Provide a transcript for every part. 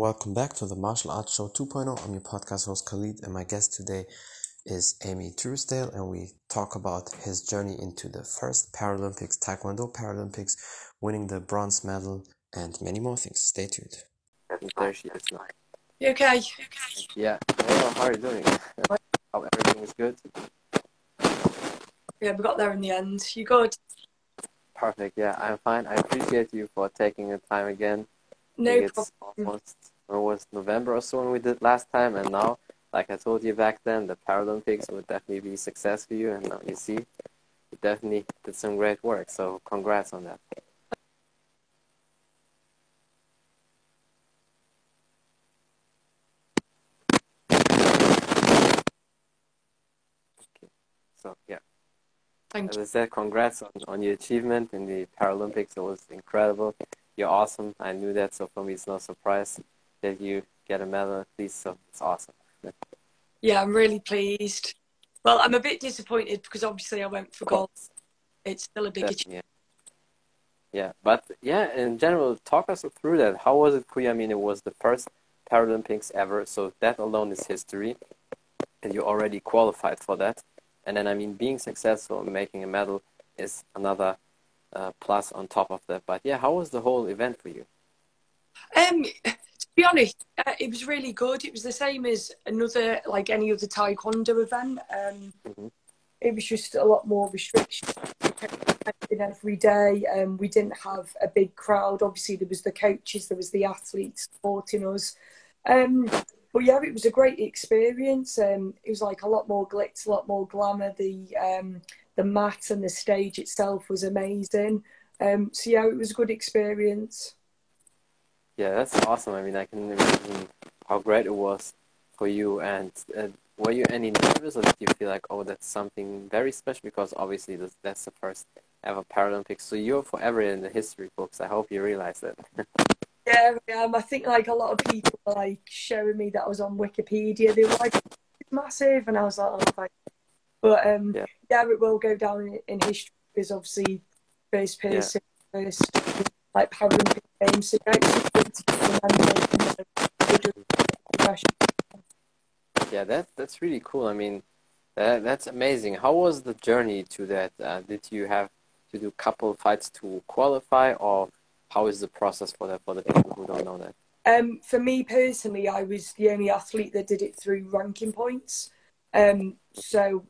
Welcome back to the Martial Arts Show 2.0. I'm your podcast host Khalid, and my guest today is Amy Truesdale, and we talk about his journey into the first Paralympics, Taekwondo Paralympics, winning the bronze medal, and many more things. Stay tuned. There she is now. You okay? Yeah. Hello, how are you doing? Hope everything is good. Yeah, we got there in the end. You good? Perfect. Yeah, I'm fine. I appreciate you for taking the time again. No problem. almost it was November or so when we did last time, and now, like I told you back then, the Paralympics would definitely be a success for you, and now you see, you definitely did some great work. So congrats on that. Okay. So yeah. Thank As. I said, congrats on, on your achievement in the Paralympics. It was incredible. You're awesome. I knew that, so for me, it's no surprise that you get a medal at least. So it's awesome. Yeah, I'm really pleased. Well, I'm a bit disappointed because obviously I went for gold. It's still a big achievement. Yeah. Yeah, but yeah, in general, talk us through that. How was it for you? I mean, it was the first Paralympics ever, so that alone is history, and you already qualified for that. And then, I mean, being successful and making a medal is another uh, plus on top of that. But yeah, how was the whole event for you? Um, be honest, uh, it was really good. It was the same as another, like any other taekwondo event. Um, Mhm. It was just a lot more restriction every day. Um, we didn't have a big crowd. Obviously, there was the coaches, there was the athletes supporting us. Um, but yeah, it was a great experience. Um, it was like a lot more glitz, a lot more glamour. The um, the mat and the stage itself was amazing. Um, so yeah, it was a good experience. Yeah, that's awesome. I mean, I can imagine how great it was for you. And uh, were you any nervous, or did you feel like, oh, that's something very special? Because obviously, this, that's the first ever Paralympics. So you're forever in the history books. I hope you realize that. Yeah, um, I think like a lot of people were like showing me that I was on Wikipedia. They were like, "It's massive," and I was like, "Oh, fine." But um, Yeah. yeah. it will go down in, in history because obviously first person, first like Paralympic Games. So yeah, it's good to get remembered and, good yeah, that that's really cool. I mean, that, that's amazing. How was the journey to that? Uh, did you have to do couple fights to qualify, or how is the process for that for the people who don't know that? Um, for me personally, I was the only athlete that did it through ranking points. Um, so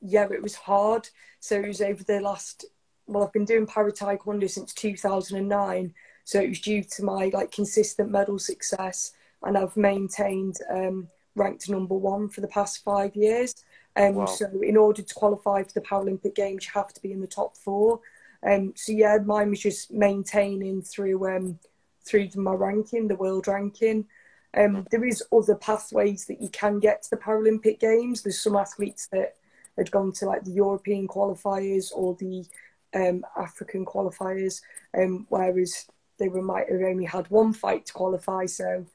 yeah, it was hard. So it was over the last. Well, I've been doing para taekwondo since 2009. So it was due to my like consistent medal success, and I've maintained um, ranked number one for the past five years. Um, Wow. So in order to qualify for the Paralympic Games, you have to be in the top four. Um, so yeah, mine was just maintaining through um, through my ranking, the world ranking. Um, there is other pathways that you can get to the Paralympic Games. There's some athletes that had gone to like the European qualifiers or the um, African qualifiers, um, whereas they were might have only had one fight to qualify. So,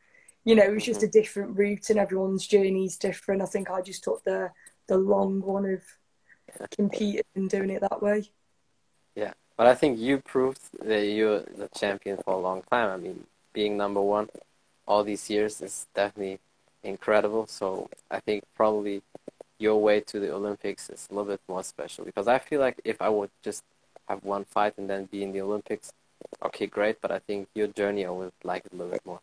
you know, it was just a different route, and everyone's journey is different. I think I just took the the long one of competing and doing it that way. Yeah, but I think you proved that you're the champion for a long time. I mean, being number one all these years is definitely incredible. So I think probably your way to the Olympics is a little bit more special because I feel like if I would just have one fight and then be in the Olympics, okay, great. But I think your journey, I would like it a little bit more.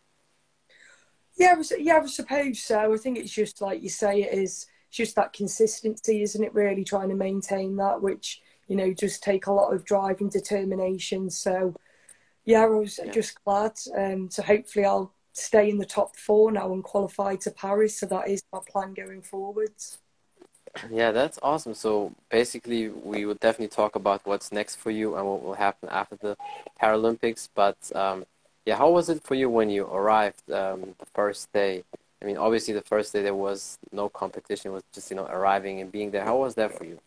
Yeah, I was, yeah, I suppose so. I think it's just like you say, it is just that consistency, isn't it? Really trying to maintain that, which you know, just take a lot of drive and determination. So, yeah, I was Yeah. just glad. Um, so hopefully, I'll stay in the top four now and qualify to Paris. So that is my plan going forwards. Yeah, that's awesome. So basically, we will definitely talk about what's next for you and what will happen after the Paralympics. But um, yeah, how was it for you when you arrived um, the first day? I mean, obviously, the first day there was no competition; it was just you know arriving and being there. How was that for you?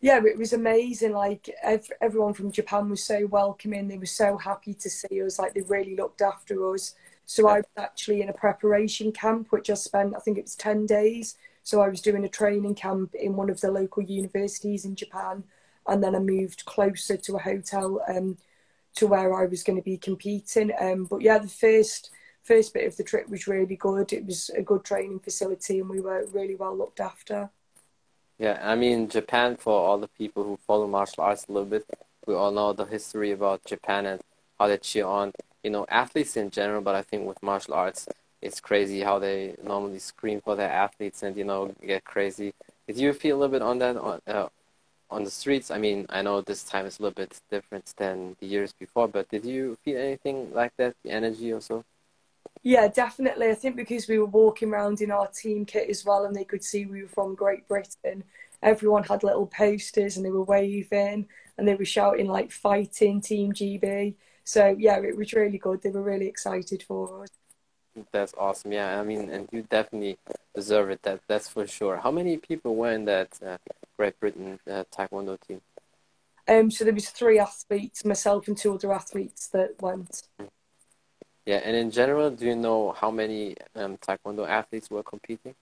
Yeah, it was amazing. Like ev- everyone from Japan was so welcoming. They were so happy to see us. Like they really looked after us. So I was actually in a preparation camp, which I spent. I think it was ten days. So I was doing a training camp in one of the local universities in Japan, and then I moved closer to a hotel um, to where I was going to be competing. Um, but yeah, the first first bit of the trip was really good. It was a good training facility, and we were really well looked after. Yeah, I mean Japan. For all the people who follow martial arts a little bit, we all know the history about Japan and how they cheer on, you know, athletes in general. But I think with martial arts, it's crazy how they normally scream for their athletes and you know get crazy. Did you feel a little bit on that on uh, on the streets? I mean, I know this time is a little bit different than the years before, but did you feel anything like that? The energy or so? Yeah, definitely. I think because we were walking around in our team kit as well, and they could see we were from Great Britain. Everyone had little posters, and they were waving, and they were shouting like "Fighting Team GB." So yeah, it was really good. They were really excited for us. That's awesome. Yeah, I mean, and you definitely deserve it. That that's for sure. How many people were in that uh, Great Britain uh, Taekwondo team? Um, so there was three athletes, myself and two other athletes that went. Yeah, and in general, do you know how many um, Taekwondo athletes were competing?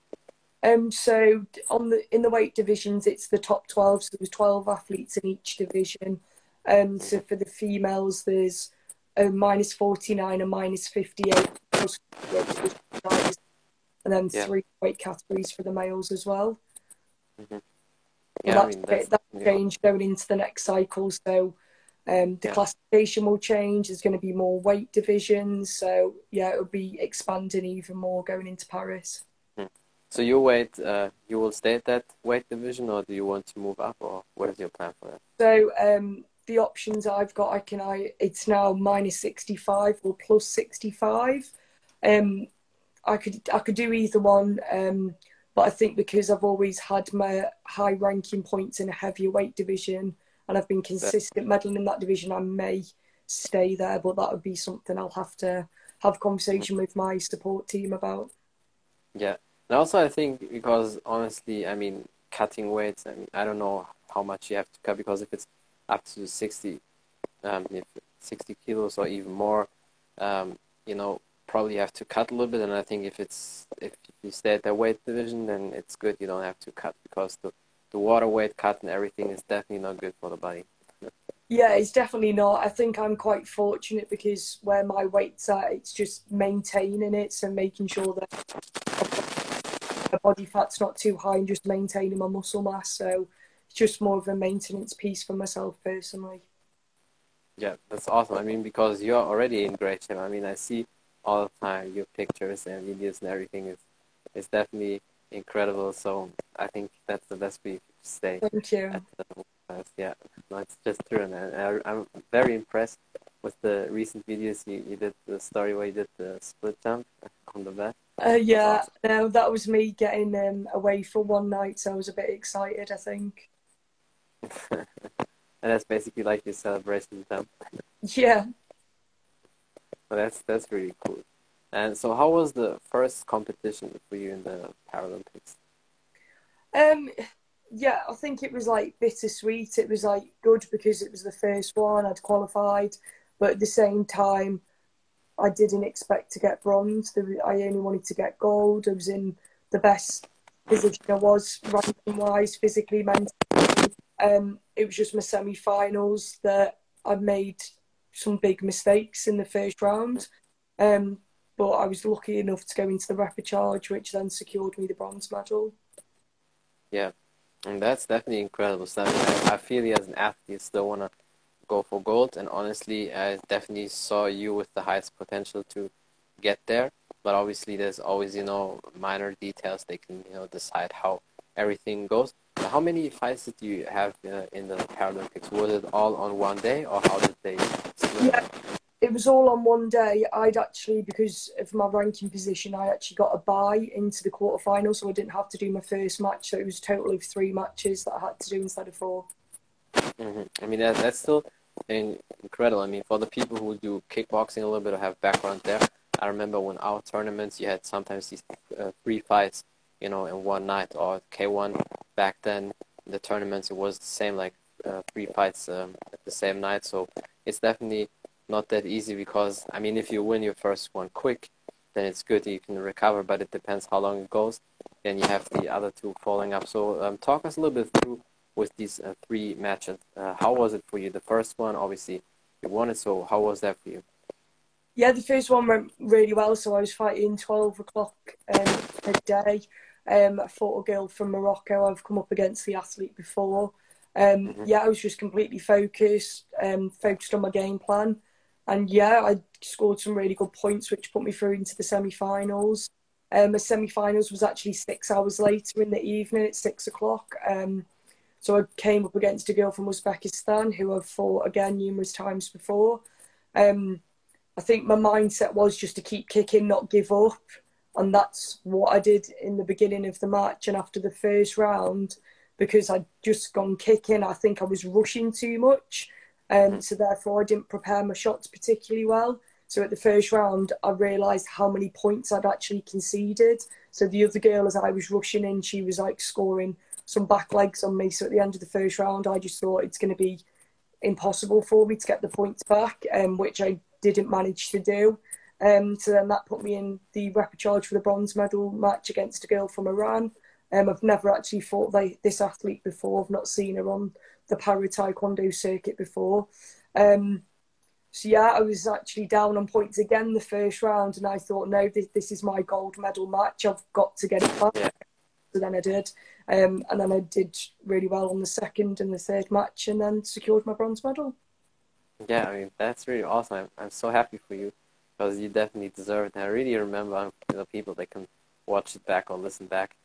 Um, so on the in the weight divisions, it's the top twelve. So there's twelve athletes in each division. Um, so for the females, there's a minus forty nine and minus fifty eight and then yeah. three weight categories for the males as well. Mm-hmm. Yeah, I mean, that's, that yeah. change going into the next cycle. So um, the yeah. classification will change. There's going to be more weight divisions. So yeah, it'll be expanding even more going into Paris. Hmm. So your weight, uh, you will stay at that weight division, or do you want to move up, or what is your plan for that? So um, the options I've got, I can I it's now minus sixty five or plus sixty five. Um, I could I could do either one, um, but I think because I've always had my high ranking points in a heavier weight division, and I've been consistent medaling in that division, I may stay there. But that would be something I'll have to have conversation with my support team about. Yeah, and also I think because honestly, I mean, cutting weights. I mean, I don't know how much you have to cut because if it's up to sixty, um, if sixty kilos or even more, um, you know, probably have to cut a little bit. And I think if it's if you stay at that weight division, then it's good. You don't have to cut because the the water weight cut and everything is definitely not good for the body. Yeah, it's definitely not. I think I'm quite fortunate because where my weight's at, it's just maintaining it, so making sure that my body fat's not too high and just maintaining my muscle mass. So it's just more of a maintenance piece for myself personally. Yeah, that's awesome. I mean, because you're already in great shape. I mean, I see all the time. Your pictures and videos and everything is is definitely incredible. So I think that's the best to stay. Thank you. yeah, that's just true, and I, I'm very impressed with the recent videos you, you did. The story where you did the split jump on the bed. Uh, yeah, awesome. no, that was me getting um, away for one night, so I was a bit excited. I think. and that's basically like your celebration jump. Yeah. Well, that's that's really cool. And so, how was the first competition for you in the Paralympics? Um, yeah, I think it was like bittersweet. It was like good because it was the first one I'd qualified, but at the same time, I didn't expect to get bronze. I only wanted to get gold. I was in the best position I was ranking wise, physically, mentally. Um, it was just my semi-finals that I made some big mistakes in the first round. Um, but I was lucky enough to go into the repechage, which then secured me the bronze medal. Yeah, and that's definitely incredible. So I, I, feel as an athlete, you still want to go for gold. And honestly, I definitely saw you with the highest potential to get there. But obviously, there's always, you know, minor details they can, you know, decide how everything goes. How many fights did you have uh, in the Paralympics? Was it all on one day, or how did they split? Yeah, it was all on one day. I'd actually, because of my ranking position, I actually got a bye into the quarterfinal, so I didn't have to do my first match. So it was a total of three matches that I had to do instead of 4 mm-hmm. I mean, that, that's still incredible. I mean, for the people who do kickboxing a little bit or have background there, I remember when our tournaments, you had sometimes these uh, three fights, you know, in one night, or K1 back then the tournaments it was the same like uh, three fights um, at the same night. So it's definitely not that easy because I mean if you win your first one quick then it's good you can recover but it depends how long it goes. Then you have the other two following up. So um, talk us a little bit through with these uh, three matches. Uh, how was it for you the first one? Obviously you won it so how was that for you? Yeah, the first one went really well. So I was fighting 12 o'clock um, a day. Um, I fought a girl from Morocco. I've come up against the athlete before. Um, mm-hmm. Yeah, I was just completely focused, um, focused on my game plan. And yeah, I scored some really good points, which put me through into the semi finals. Um, the semi finals was actually six hours later in the evening at six o'clock. Um, so I came up against a girl from Uzbekistan who I've fought again numerous times before. Um, I think my mindset was just to keep kicking, not give up. And that's what I did in the beginning of the match. And after the first round, because I'd just gone kicking, I think I was rushing too much. Um, so therefore, I didn't prepare my shots particularly well. So at the first round, I realised how many points I'd actually conceded. So the other girl, as I was rushing in, she was like scoring some back legs on me. So at the end of the first round, I just thought it's going to be impossible for me to get the points back, um, which I didn't manage to do. Um, so then that put me in the repechage for the bronze medal match against a girl from Iran. Um, I've never actually fought they, this athlete before. I've not seen her on the para taekwondo circuit before. Um, so yeah, I was actually down on points again the first round, and I thought, no, this, this is my gold medal match. I've got to get it back. Yeah. So then I did, um, and then I did really well on the second and the third match, and then secured my bronze medal. Yeah, I mean that's really awesome. I'm, I'm so happy for you because you definitely deserve it. And I really remember you know, people that can watch it back or listen back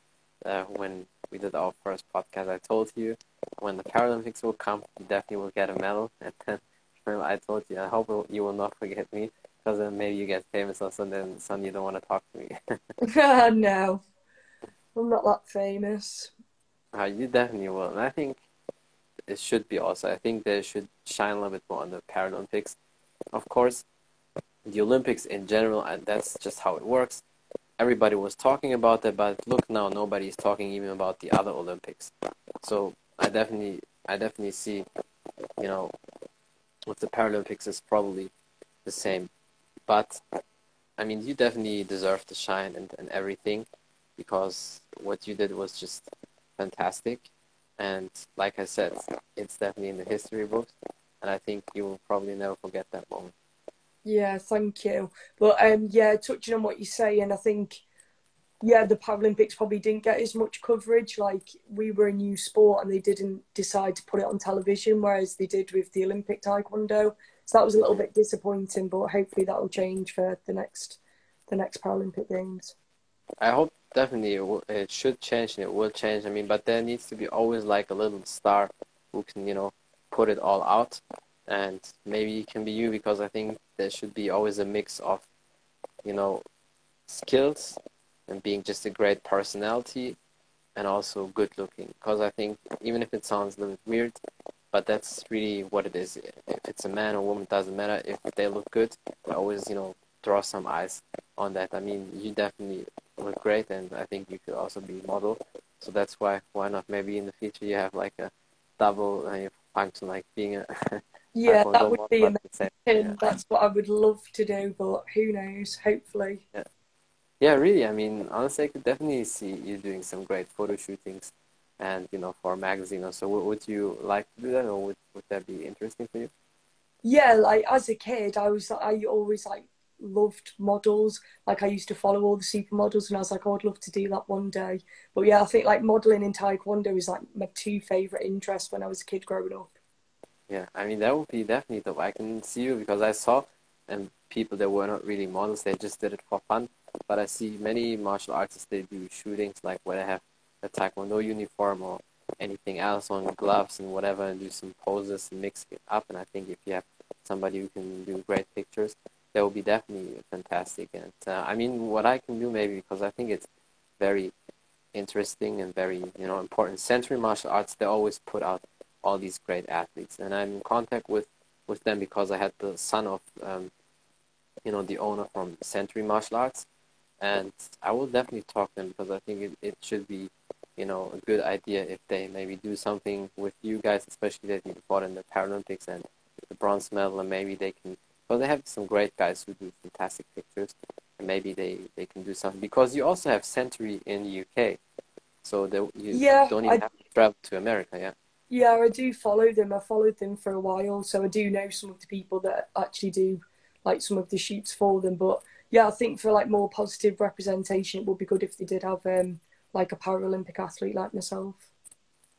uh, when we did our first podcast. I told you when the Paralympics will come, you definitely will get a medal. And then remember, I told you, I hope you will not forget me because then maybe you get famous or something, and suddenly you don't want to talk to me. no, I'm not that famous. Uh, you definitely will, and I think it should be also. I think they should shine a little bit more on the Paralympics. Of course, the Olympics in general, and that's just how it works. Everybody was talking about that, but look now, nobody is talking even about the other Olympics. So I definitely, I definitely see, you know, with the Paralympics is probably the same. But I mean, you definitely deserve to shine and, and everything because what you did was just fantastic. And like I said, it's definitely in the history books, and I think you will probably never forget that moment. Yeah, thank you. But um, yeah, touching on what you say, and I think yeah, the Paralympics probably didn't get as much coverage. Like we were a new sport, and they didn't decide to put it on television, whereas they did with the Olympic Taekwondo. So that was a little bit disappointing, but hopefully that will change for the next the next Paralympic Games. I hope definitely it, will, it should change and it will change. I mean, but there needs to be always like a little star who can, you know, put it all out. And maybe it can be you because I think there should be always a mix of, you know, skills and being just a great personality and also good looking. Because I think even if it sounds a little weird, but that's really what it is. If it's a man or woman, doesn't matter. If they look good, always, you know, draw some eyes on that. I mean, you definitely look great, and I think you could also be a model. So that's why why not? Maybe in the future you have like a double uh, function, like being a yeah, that would be amazing. Yeah. That's what I would love to do, but who knows? Hopefully. Yeah. Yeah, really. I mean, honestly, I could definitely see you doing some great photo shootings, and you know, for a magazine. Or so, would you like to do that, or would would that be interesting for you? Yeah, like as a kid, I was I always like loved models. Like I used to follow all the supermodels, and I was like, oh, I'd love to do that one day. But yeah, I think like modeling in taekwondo is like my two favorite interests when I was a kid growing up. Yeah, I mean that would be definitely the I can see you because I saw and people that were not really models, they just did it for fun. But I see many martial artists they do shootings like where they have a taekwondo uniform or anything else on gloves and whatever and do some poses and mix it up. And I think if you have somebody who can do great pictures, that would be definitely fantastic. And uh, I mean, what I can do maybe because I think it's very interesting and very you know important. Century martial arts they always put out all these great athletes, and I'm in contact with with them because I had the son of um, you know the owner from Century Martial Arts, and I will definitely talk to them because I think it, it should be you know a good idea if they maybe do something with you guys, especially that you fought in the Paralympics and the bronze medal, and maybe they can well, they have some great guys who do fantastic pictures, and maybe they, they can do something because you also have Century in the UK, so they, you yeah, don't even I, have to travel to America. Yeah. Yeah, I do follow them. I followed them for a while, so I do know some of the people that actually do like some of the shoots for them. But yeah, I think for like more positive representation, it would be good if they did have um, like a Paralympic athlete like myself.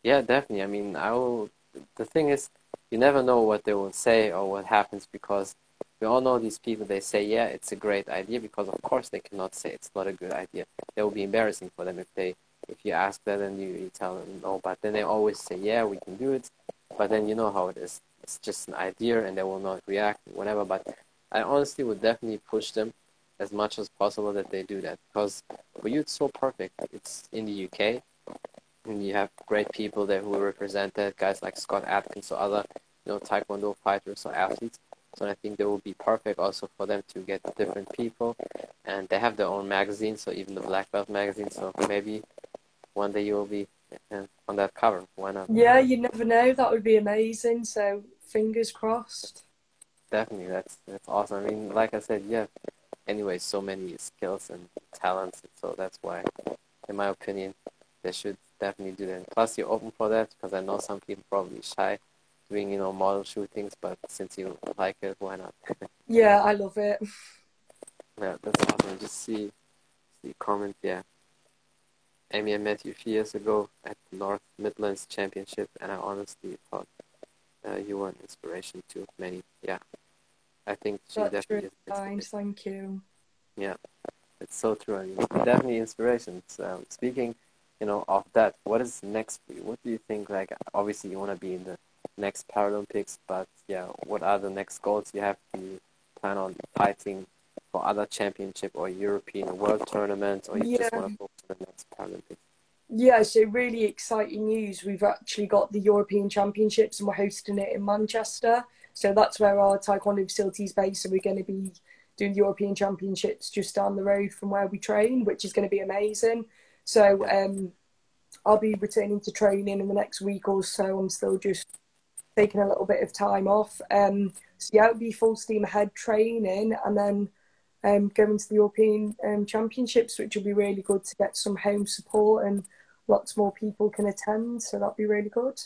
Yeah, definitely. I mean, I will. The thing is, you never know what they will say or what happens because we all know these people. They say, "Yeah, it's a great idea," because of course they cannot say it's not a good idea. That will be embarrassing for them if they if you ask them and you, you tell them no. But then they always say, "Yeah, we can do it," but then you know how it is. It's just an idea, and they will not react whatever. But I honestly would definitely push them as much as possible that they do that because for you it's so perfect. It's in the UK, and you have great people there who represent that. Guys like Scott Adkins or other, you know, Taekwondo fighters or athletes. So I think they will be perfect also for them to get different people, and they have their own magazine. So even the Black Belt magazine. So maybe one day you will be uh, on that cover. Why not? Yeah, you never know. That would be amazing. So fingers crossed. Definitely, that's that's awesome. I mean, like I said, yeah. Anyway, so many skills and talents, so that's why, in my opinion, they should definitely do that. Plus, you're open for that because I know some people probably shy doing you know model shootings, but since you like it, why not? yeah, I love it. Yeah, that's awesome. Just see, see comment. Yeah, Amy, I met you a few years ago at the North Midlands Championship, and I honestly thought uh, you were an inspiration to many. Yeah, I think she That's definitely really is. Thank you. Yeah, it's so true. I mean, definitely inspiration. So, speaking, you know, of that, what is next for you? What do you think? Like, obviously, you want to be in the next Paralympics, but yeah, what are the next goals you have? Do you plan on fighting for other championship or European World Tournament, or you just Yeah. want to focus on the next Paralympics? Yeah, so really exciting news. We've actually got the European Championships and we're hosting it in Manchester. So that's where our Taekwondo facility is based. So we're going to be doing the European Championships just down the road from where we train, which is going to be amazing. So um, I'll be returning to training in the next week or so. I'm still just taking a little bit of time off. Um, so yeah, it'll be full steam ahead training and then um, going to the European um, Championships, which will be really good to get some home support and lots more people can attend. So that'll be really good.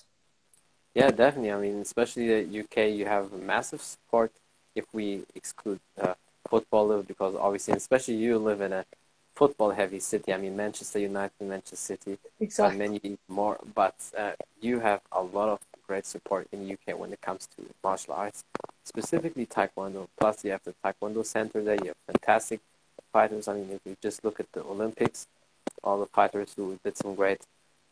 Yeah, definitely. I mean, especially the UK, you have massive support if we exclude uh, football, because obviously, especially you live in a football-heavy city. I mean, Manchester United, Manchester City, Exactly. and many more. But uh, you have a lot of great support in the UK when it comes to martial arts, specifically Taekwondo. Plus, you have the Taekwondo Center there. You have fantastic fighters. I mean, if you just look at the Olympics, all the fighters who did some great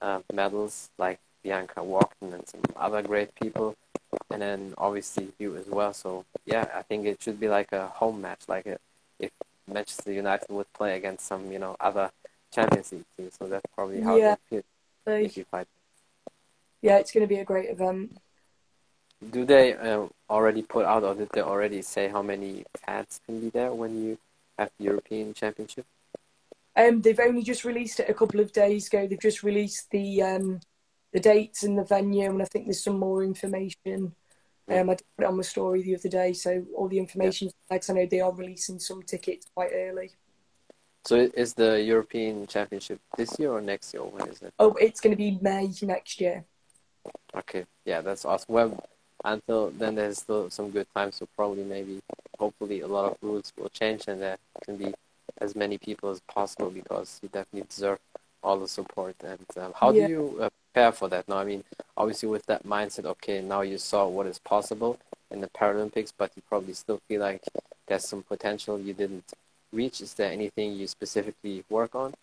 uh, medals, like Bianca Walkden and some other great people, and then obviously you as well. So yeah, I think it should be like a home match, like a, if Manchester United would play against some you know other Champions League team. So that's probably how Yeah. it would feel So, if you fight. Yeah, it's going to be a great event. Do they uh, already put out, or did they already say how many fans can be there when you have the European Championship? Um, they've only just released it a couple of days ago. They've just released the um, the dates and the venue, and I think there's some more information. Um, I did put it on my story the other day, so all the information. Like I know they are releasing some tickets quite early. So is the European Championship this year or next year? When is it? Oh, it's going to be May next year. Okay, yeah, that's awesome. Well, until then, there's still some good time. So probably, maybe, hopefully, a lot of rules will change, and there can be as many people as possible because you definitely deserve all the support. And um, how Yeah. do you uh, prepare for that? Now, I mean, obviously, with that mindset, okay, now you saw what is possible in the Paralympics, but you probably still feel like there's some potential you didn't reach. Is there anything you specifically work on?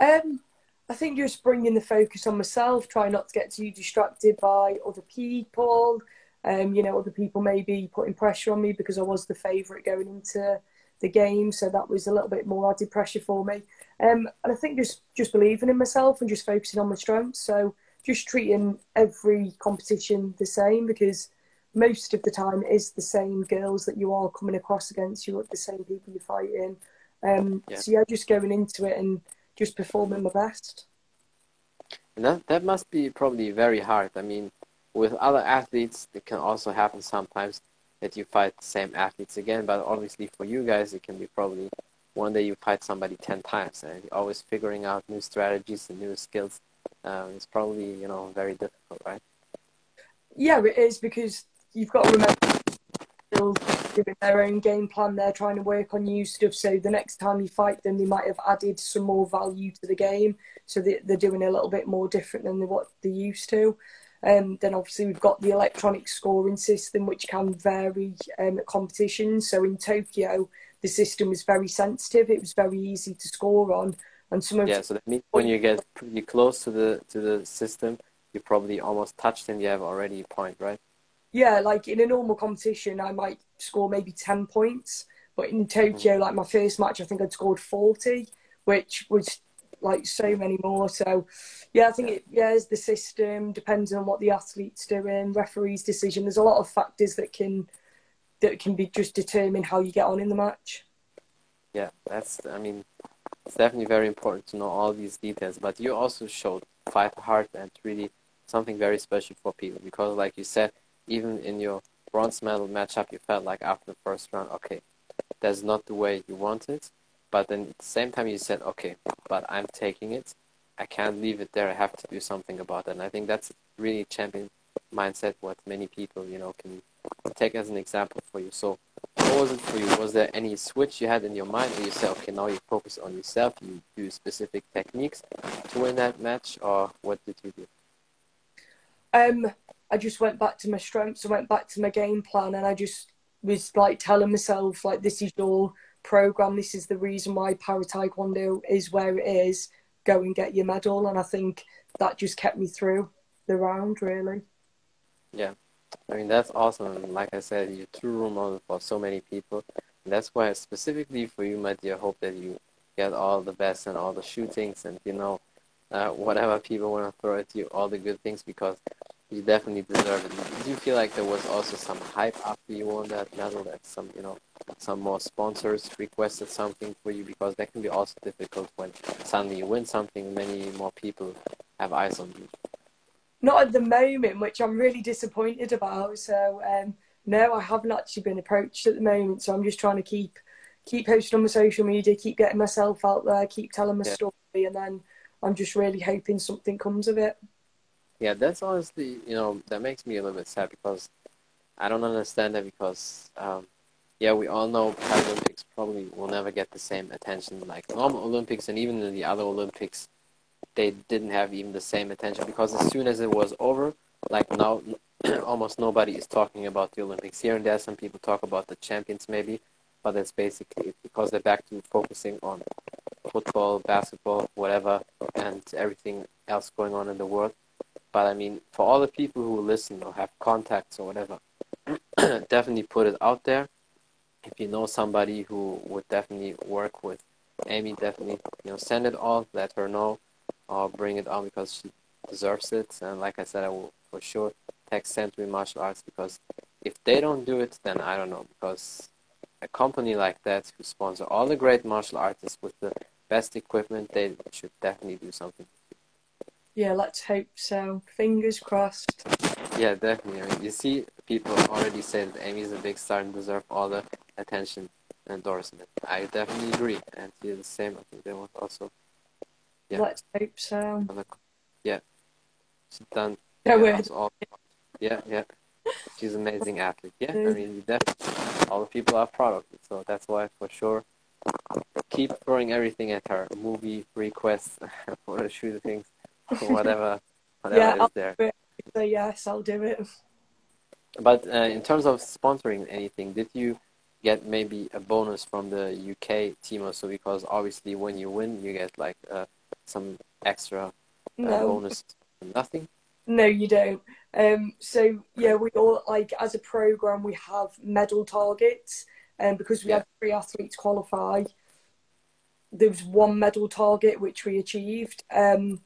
Um, I think just bringing the focus on myself, try not to get too distracted by other people. Um, you know, other people maybe putting pressure on me because I was the favourite going into the game, so that was a little bit more added pressure for me. Um, and I think just just believing in myself and just focusing on my strengths. So just treating every competition the same because most of the time it is the same girls that you are coming across against. You're the same people you're fighting. Um, Yeah. So yeah, just going into it and just performing my best. And that that must be probably very hard. I mean, with other athletes, it can also happen sometimes that you fight the same athletes again. But obviously, for you guys, it can be probably one day you fight somebody ten times, and you're always figuring out new strategies and new skills. Um, it's probably you know very difficult, right? Yeah, it is because you've got to remember still doing their own game plan. They're trying to work on new stuff. So the next time you fight them, they might have added some more value to the game. So they, they're doing a little bit more different than what they used to. Um, then obviously we've got the electronic scoring system, which can vary um, at competitions. So in Tokyo, the system was very sensitive. It was very easy to score on, and some of yeah. So that means when you get pretty close to the to the system, you probably almost touched and you have already a point, right? Yeah, like in a normal competition, I might score maybe ten points, but in mm-hmm. Tokyo, like my first match, I think I'd scored forty, which was like so many more. So, yeah, I think it yeah, it's the system depends on what the athlete's doing, referee's decision. There's a lot of factors that can that can be just determine how you get on in the match. Yeah, that's I mean, it's definitely very important to know all these details. But you also showed five heart and really something very special for people because, like you said, even in your bronze medal matchup, you felt like after the first round, okay, that's not the way you want it but then at the same time, you said, okay, but I'm taking it. I can't leave it there. I have to do something about it. And I think that's really champion mindset, what many people, you know, can take as an example for you. So what was it for you? Was there any switch you had in your mind where you said, okay, now you focus on yourself, you do specific techniques to win that match, or what did you do? Um, I just went back to my strengths. I went back to my game plan, and I just was like telling myself, like, this is your program. This is the reason why para taekwondo is where it is. Go and get your medal, and I think that just kept me through the round. Really. Yeah, I mean that's awesome. Like I said, you're true role model for so many people. And that's why specifically for you, my dear, hope that you get all the best and all the shootings and you know uh, whatever people want to throw at you, all the good things because you definitely deserve it. Do you feel like there was also some hype after you won that medal? That some you know some more sponsors requested something for you because that can be also difficult when suddenly you win something, many more people have eyes on you. Not at the moment, which I'm really disappointed about. So um, no, I haven't actually been approached at the moment. So I'm just trying to keep keep posting on my social media, keep getting myself out there, keep telling my yeah. story, and then I'm just really hoping something comes of it. Yeah, that's honestly, you know, that makes me a little bit sad because I don't understand that because um, yeah, we all know Paralympics probably will never get the same attention like normal Olympics, and even in the other Olympics, they didn't have even the same attention because as soon as it was over, like now, almost nobody is talking about the Olympics. Here and there, some people talk about the champions maybe, but that's basically because they're back to focusing on football, basketball, whatever, and everything else going on in the world. But I mean, for all the people who listen or have contacts or whatever, definitely put it out there if you know somebody who would definitely work with Amy, definitely you know send it all, let her know, or bring it on because she deserves it. And like I said, I will for sure text Century Martial Arts because if they don't do it, then I don't know because a company like that who sponsor all the great martial artists with the best equipment, they should definitely do something. Yeah, let's hope so. Fingers crossed. Yeah, definitely. I mean, you see, people already say that Amy's a big star and deserve all the attention and endorsement. I definitely agree, and she's the same. I think they was also. Yeah. Let's hope so. Yeah, she's done. No yeah, all, yeah, yeah. She's an amazing athlete. Yeah, I mean, definitely, all the people are proud of it. So that's why, for sure, keep throwing everything at her. Movie requests, photo shootings, whatever, whatever yeah, is there. So yes, I'll do it. But uh, in terms of sponsoring anything, did you get maybe a bonus from the UK team also? Because obviously, when you win, you get like uh, some extra uh, no. bonus. Nothing. No, you don't. Um, so yeah, we all like as a program we have medal targets, and um, because we yeah. had three athletes qualify, there was one medal target which we achieved. Um,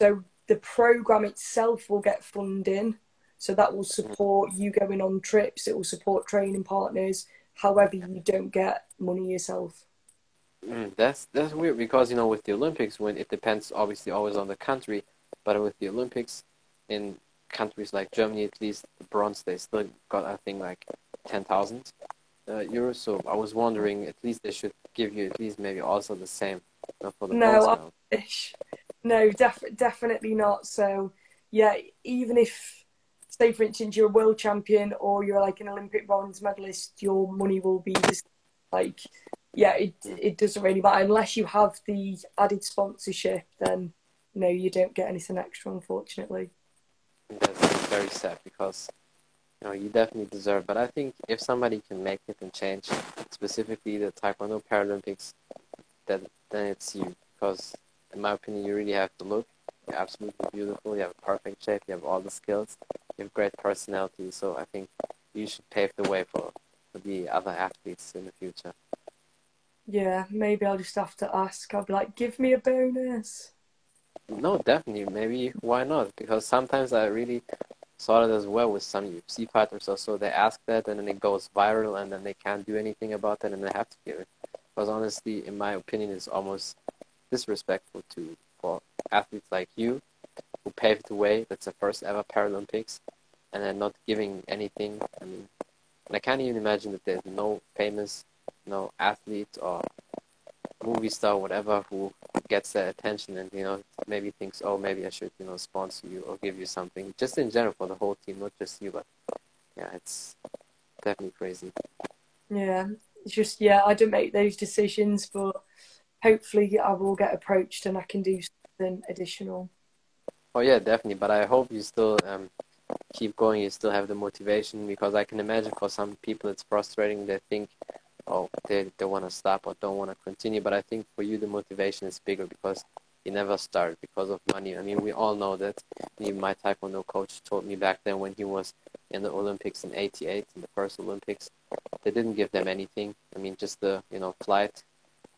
so the program itself will get funding so that will support you going on trips. It will support training partners. However, you don't get money yourself. Mm, that's that's weird because you know with the Olympics, when it depends obviously always on the country, but with the Olympics, in countries like Germany at least, the bronze they still got I think like ten thousand uh, euros. So I was wondering, at least they should give you at least maybe also the same uh, for the no, no, def- definitely not. So yeah, even if say for instance you're a world champion or you're like an Olympic bronze medalist, your money will be just like yeah, it it doesn't really matter unless you have the added sponsorship. Then no, you don't get anything extra, unfortunately. That's very sad because you know you definitely deserve. But I think if somebody can make it and change, specifically the Taekwondo Paralympics, that then it's you. Because in my opinion, you really have to look. You're absolutely beautiful. You have a perfect shape. You have all the skills. You have great personality. So I think you should pave the way for, for the other athletes in the future. Yeah, maybe I'll just have to ask. I'll be like, give me a bonus. No, definitely. Maybe why not? Because sometimes I really saw it as well with some UFC fighters also. They ask that and then it goes viral and then they can't do anything about it and they have to give it. Because honestly, in my opinion, it's almost disrespectful to for athletes like you who paved the way. That's the first ever Paralympics, and then not giving anything. I mean, and I can't even imagine that there's no famous, no athlete or movie star, whatever, who gets their attention and you know maybe thinks, oh, maybe I should you know sponsor you or give you something. Just in general for the whole team, not just you, but yeah, it's definitely crazy. Yeah, it's just yeah, I don't make those decisions, but hopefully I will get approached and I can do something additional. Oh yeah, definitely. But I hope you still um, keep going. You still have the motivation because I can imagine for some people it's frustrating. They think, oh, they they want to stop or don't want to continue. But I think for you the motivation is bigger because you never started because of money. I mean, we all know that. Even my taekwondo coach told me back then when he was in the Olympics in '88, in the first Olympics, they didn't give them anything. I mean, just the you know flight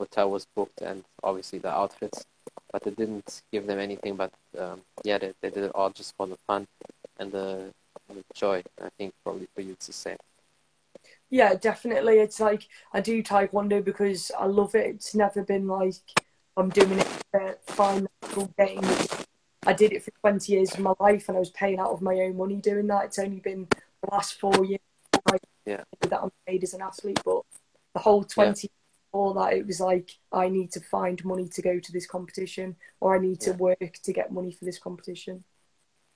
hotel was booked and obviously the outfits, but they didn't give them anything. But um, yeah, they, they did it all just for the fun and the, the joy. I think probably for you it's the same. Yeah, definitely. It's like I do taekwondo because I love it. It's never been like I'm doing it for financial gain. I did it for 20 years of my life and I was paying out of my own money doing that. It's only been the last four years yeah. that I'm paid as an athlete, but the whole 20 yeah before that it was like I need to find money to go to this competition or I need to work to get money for this competition.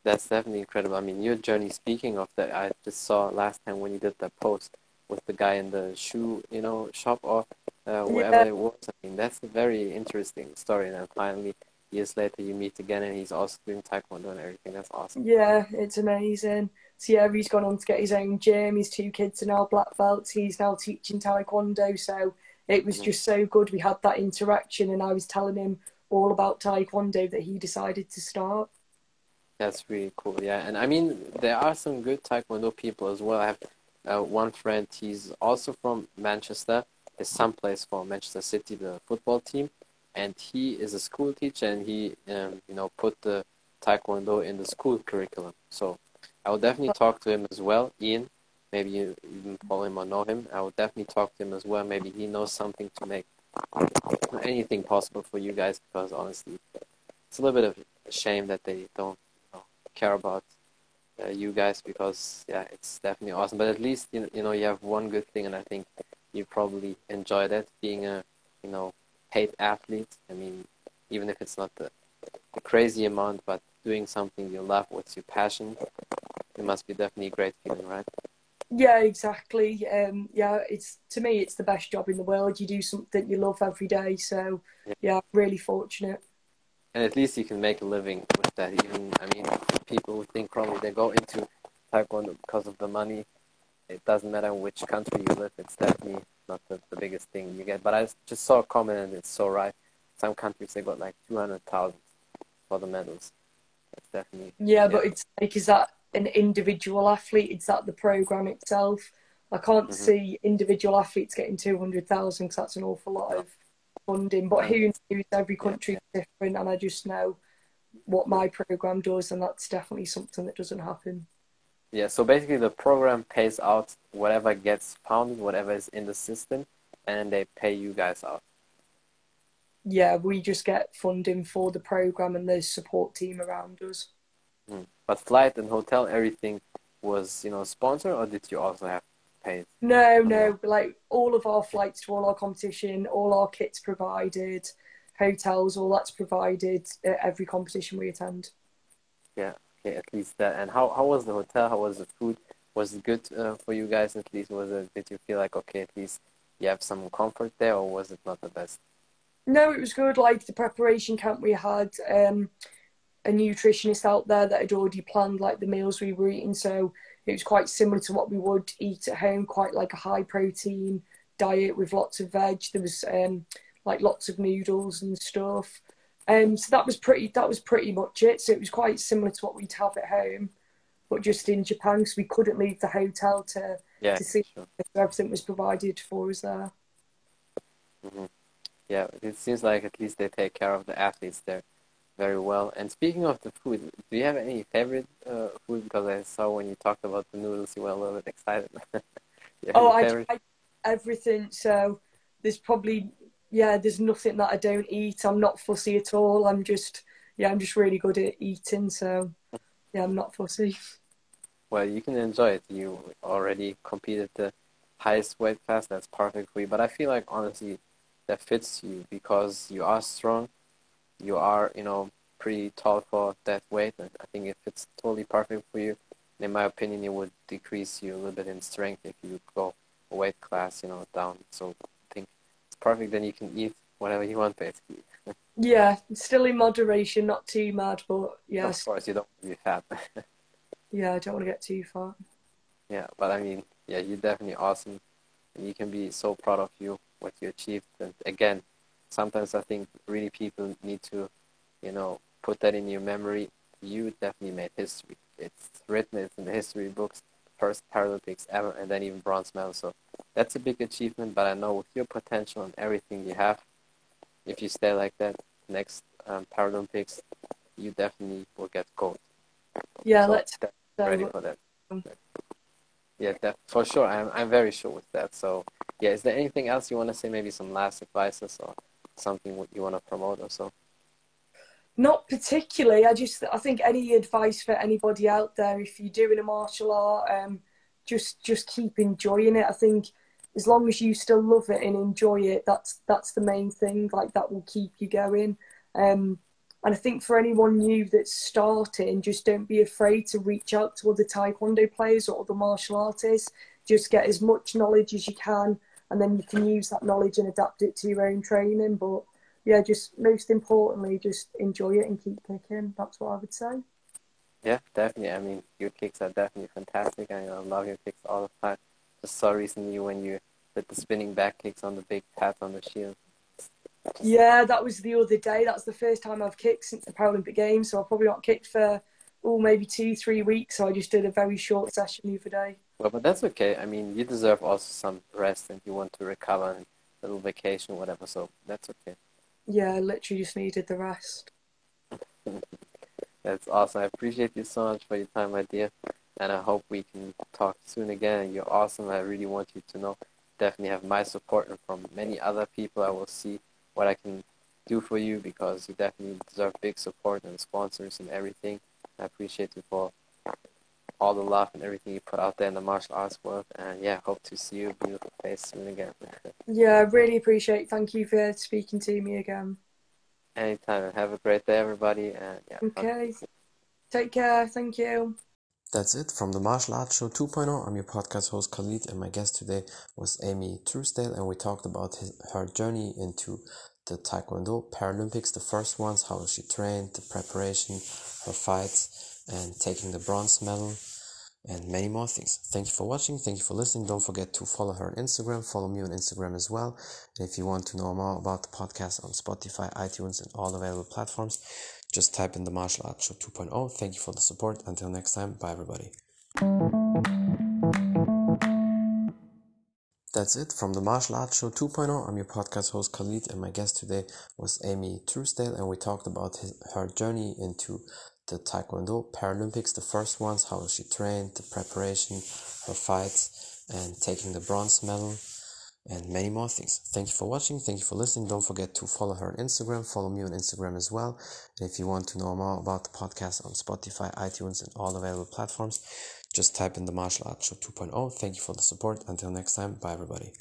That's definitely incredible. I mean, your journey. Speaking of that, I just saw last time when you did that post with the guy in the shoe, you know, shop or uh, wherever yeah. it was. I mean, that's a very interesting story. And then finally, years later, you meet again, and he's also doing taekwondo and everything. That's awesome. Yeah, it's amazing. So yeah, he's gone on to get his own gym. His two kids are now black belts. He's now teaching taekwondo. So it was just so good. We had that interaction, and I was telling him all about Taekwondo that he decided to start. That's really cool, yeah. And I mean, there are some good Taekwondo people as well. I have uh, one friend, he's also from Manchester. His son plays for Manchester City, the football team, and he is a school teacher, and he, um, you know, put the Taekwondo in the school curriculum. So I will definitely talk to him as well, Ian maybe you even follow him or know him. I would definitely talk to him as well. Maybe he knows something to make anything possible for you guys because honestly, it's a little bit of a shame that they don't you know, care about uh, you guys because yeah, it's definitely awesome. But at least you you know you have one good thing, and I think you probably enjoy that being a you know paid athlete. I mean, even if it's not the, the crazy amount, but doing something you love, what's your passion, it must be definitely a great feeling, right? Yeah, exactly. Um, yeah, it's to me, it's the best job in the world. You do something you love every day, so yeah, yeah really fortunate. And at least you can make a living with that. Even I mean, people who think probably they go into taekwondo because of the money. It doesn't matter which country you live. It's definitely not the, the biggest thing you get. But I just saw a comment, and it's so right. Some countries they got like two hundred thousand for the medals. Definitely yeah, yeah, but it's like is that an individual athlete. It's that the program itself. I can't mm-hmm. see individual athletes getting two hundred thousand because that's an awful lot of funding. But who knows? Every country is different, and I just know what my program does, and that's definitely something that doesn't happen. Yeah. So basically, the program pays out whatever gets found, whatever is in the system, and they pay you guys out. Yeah, we just get funding for the program and the support team around us. Mm. But flight and hotel, everything was you know sponsored, or did you also have paid? No, no. Like all of our flights to all our competition, all our kits provided, hotels, all that's provided at every competition we attend. Yeah. okay, at least that. And how how was the hotel? How was the food? Was it good uh, for you guys? At least was it? Did you feel like okay, at least you have some comfort there, or was it not the best? No, it was good. Like the preparation camp we had, um, a nutritionist out there that had already planned like the meals we were eating, so it was quite similar to what we would eat at home. Quite like a high protein diet with lots of veg. There was um, like lots of noodles and stuff. Um, so that was pretty. That was pretty much it. So it was quite similar to what we'd have at home, but just in Japan because we couldn't leave the hotel to Yeah, to see sure. if everything was provided for us there. hmm Yeah, it seems like at least they take care of the athletes there very well. And speaking of the food, do you have any favorite uh, food? Because I saw when you talked about the noodles, you were a little bit excited. Oh, I everything. So there's probably yeah, there's nothing that I don't eat. I'm not fussy at all. I'm just yeah, I'm just really good at eating. So yeah, I'm not fussy. Well, you can enjoy it. You already competed the highest weight class. That's perfect for you. But I feel like honestly, that fits you because you are strong. You are, you know, pretty tall for that weight. And I think it fits totally perfect for you. In my opinion, it would decrease you a little bit in strength if you go a weight class, you know, down. So I think it's perfect. Then you can eat whatever you want, basically. Yeah, still in moderation, not too mad, but yeah, Of course, you don't want to be fat. yeah, I don't want to get too far. Yeah, but I mean, yeah, you're definitely awesome. And you can be so proud of you, what you achieved. And again, sometimes I think really people need to, you know, put that in your memory. You definitely made history. It's written, it's in the history books, first Paralympics ever, and then even bronze medal. So that's a big achievement. But I know with your potential and everything you have, if you stay like that, next um, Paralympics, you definitely will get gold. Yeah, So let's ready for that. Yeah, that, for sure. I'm I'm very sure with that. So yeah, is there anything else you want to say? Maybe some last advices or something you want to promote or so? Not particularly. I just I think any advice for anybody out there, if you're doing a martial art, um, just just keep enjoying it. I think as long as you still love it and enjoy it, that's that's the main thing. Like that will keep you going. Um, and I think for anyone new that's starting, just don't be afraid to reach out to other taekwondo players or other martial artists. Just get as much knowledge as you can, and then you can use that knowledge and adapt it to your own training. But yeah, just most importantly, just enjoy it and keep kicking. That's what I would say. Yeah, definitely. I mean, your kicks are definitely fantastic. I love your kicks all the time. Just saw recently when you did the spinning back kicks on the big pat on the shield. Yeah, that was the other day. That's the first time I've kicked since the Paralympic Games. So I've probably not kicked for oh maybe two, three weeks. So I just did a very short session the other day. Well, but that's okay. I mean, you deserve also some rest and you want to recover and a little vacation, whatever. So that's okay. Yeah, I literally just needed the rest. That's awesome. I appreciate you so much for your time, my dear. And I hope we can talk soon again. You're awesome. I really want you to know. Definitely have my support and from many other people. I will see what I can do for you because you definitely deserve big support and sponsors and everything. I appreciate you for all the love and everything you put out there in the martial arts world. And yeah, hope to see your beautiful face soon again. Yeah, I really appreciate. Thank you for speaking to me again. Anytime. Have a great day, everybody. And yeah. Okay. Take care. Thank you. That's it from the Martial Arts Show 2.0. I'm your podcast host Khalid, and my guest today was Amy Truesdale, and we talked about his, her journey into the Taekwondo Paralympics, the first ones, how she trained, the preparation, her fights, and taking the bronze medal, and many more things. Thank you for watching. Thank you for listening. Don't forget to follow her on Instagram. Follow me on Instagram as well. And if you want to know more about the podcast on Spotify, iTunes, and all available platforms, just type in the Martial Arts Show 2.0. Thank you for the support. Until next time, bye everybody. That's it from the Martial Arts Show 2.0. I'm your podcast host Khalid, and my guest today was Amy Truesdale, and we talked about his, her journey into the Taekwondo Paralympics, the first ones, how she trained, the preparation, her fights, and taking the bronze medal, and many more things. Thank you for watching. Thank you for listening. Don't forget to follow her on Instagram. Follow me on Instagram as well. And if you want to know more about the podcast on Spotify, iTunes, and all available platforms, just type in the Martial Arts Show 2.0. Thank you for the support. Until next time, bye everybody.